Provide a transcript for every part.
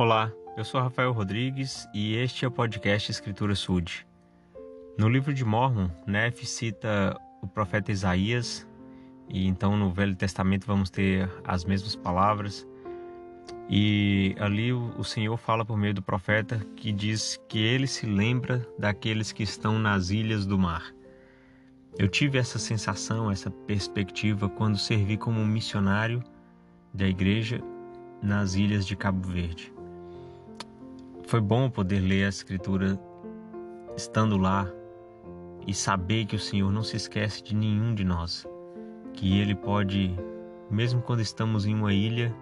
Olá, eu sou Rafael Rodrigues e este é o podcast Escritura Sud. No livro de Mormon, Neff cita o profeta Isaías, e então no Velho Testamento vamos ter as mesmas palavras. E ali o Senhor fala por meio do profeta que diz que ele se lembra daqueles que estão nas ilhas do mar. Eu tive essa sensação, essa perspectiva quando servi como missionário da igreja nas ilhas de Cabo Verde. Foi bom poder ler a Escritura estando lá e saber que o Senhor não se esquece de nenhum de nós, que Ele pode, mesmo quando estamos em uma ilha,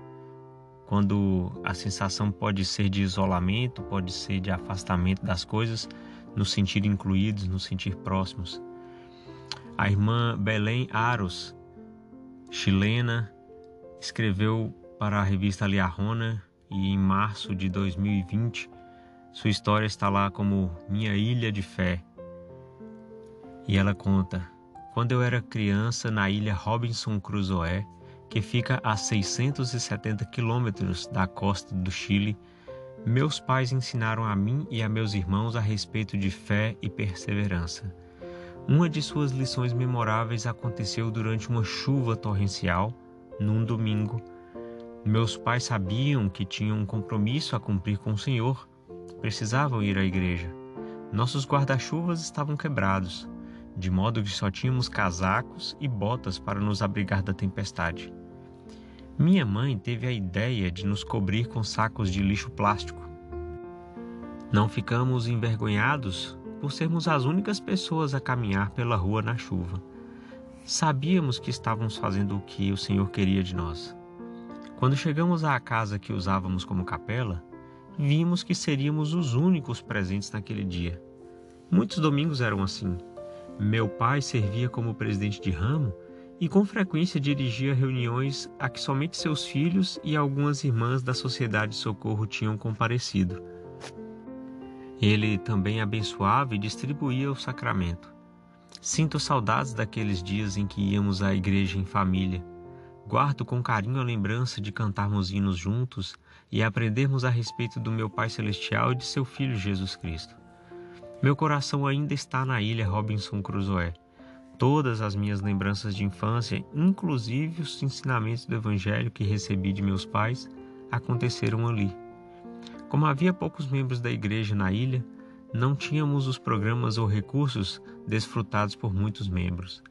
quando a sensação pode ser de isolamento, pode ser de afastamento das coisas, nos sentir incluídos, nos sentir próximos. A irmã Belém Aros, chilena, escreveu para a revista Liarrona e em março de 2020 sua história está lá como Minha Ilha de Fé. E ela conta: Quando eu era criança na ilha Robinson Crusoe, que fica a 670 quilômetros da costa do Chile, meus pais ensinaram a mim e a meus irmãos a respeito de fé e perseverança. Uma de suas lições memoráveis aconteceu durante uma chuva torrencial, num domingo. Meus pais sabiam que tinham um compromisso a cumprir com o Senhor precisavam ir à igreja. Nossos guarda-chuvas estavam quebrados, de modo que só tínhamos casacos e botas para nos abrigar da tempestade. Minha mãe teve a ideia de nos cobrir com sacos de lixo plástico. Não ficamos envergonhados por sermos as únicas pessoas a caminhar pela rua na chuva. Sabíamos que estávamos fazendo o que o Senhor queria de nós. Quando chegamos à casa que usávamos como capela, vimos que seríamos os únicos presentes naquele dia. Muitos domingos eram assim. Meu pai servia como presidente de ramo e com frequência dirigia reuniões a que somente seus filhos e algumas irmãs da Sociedade de Socorro tinham comparecido. Ele também abençoava e distribuía o sacramento. Sinto saudades daqueles dias em que íamos à igreja em família Guardo com carinho a lembrança de cantarmos hinos juntos e aprendermos a respeito do meu Pai Celestial e de seu Filho Jesus Cristo. Meu coração ainda está na ilha Robinson Crusoe. Todas as minhas lembranças de infância, inclusive os ensinamentos do Evangelho que recebi de meus pais, aconteceram ali. Como havia poucos membros da igreja na ilha, não tínhamos os programas ou recursos desfrutados por muitos membros.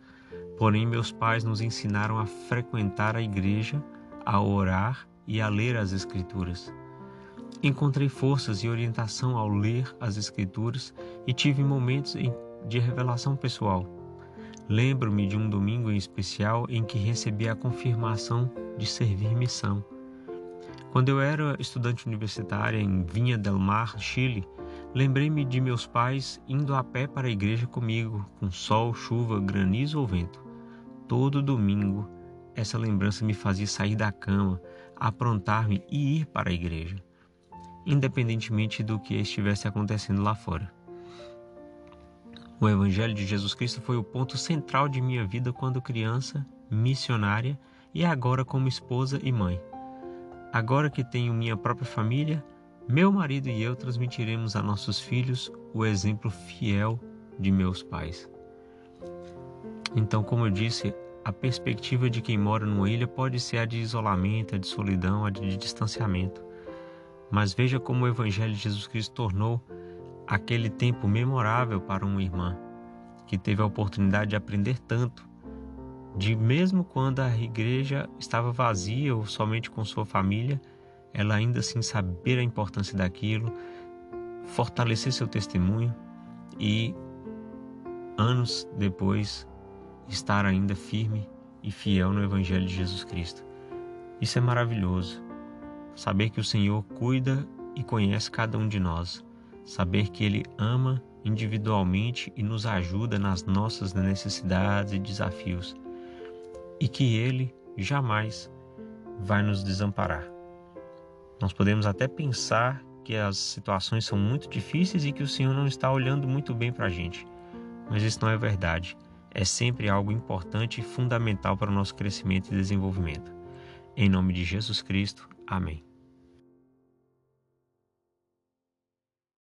Porém, meus pais nos ensinaram a frequentar a igreja, a orar e a ler as Escrituras. Encontrei forças e orientação ao ler as Escrituras e tive momentos de revelação pessoal. Lembro-me de um domingo em especial em que recebi a confirmação de servir missão. Quando eu era estudante universitária em Vinha del Mar, Chile, lembrei-me de meus pais indo a pé para a igreja comigo, com sol, chuva, granizo ou vento. Todo domingo, essa lembrança me fazia sair da cama, aprontar-me e ir para a igreja, independentemente do que estivesse acontecendo lá fora. O Evangelho de Jesus Cristo foi o ponto central de minha vida quando criança, missionária e agora como esposa e mãe. Agora que tenho minha própria família, meu marido e eu transmitiremos a nossos filhos o exemplo fiel de meus pais. Então, como eu disse, a perspectiva de quem mora numa ilha pode ser a de isolamento, a de solidão, a de distanciamento. Mas veja como o Evangelho de Jesus Cristo tornou aquele tempo memorável para uma irmã que teve a oportunidade de aprender tanto, de mesmo quando a igreja estava vazia ou somente com sua família, ela ainda assim saber a importância daquilo, fortalecer seu testemunho e anos depois estar ainda firme e fiel no Evangelho de Jesus Cristo. Isso é maravilhoso. Saber que o Senhor cuida e conhece cada um de nós. Saber que Ele ama individualmente e nos ajuda nas nossas necessidades e desafios. E que Ele jamais vai nos desamparar. Nós podemos até pensar que as situações são muito difíceis e que o Senhor não está olhando muito bem para a gente, mas isso não é verdade é sempre algo importante e fundamental para o nosso crescimento e desenvolvimento. Em nome de Jesus Cristo, amém.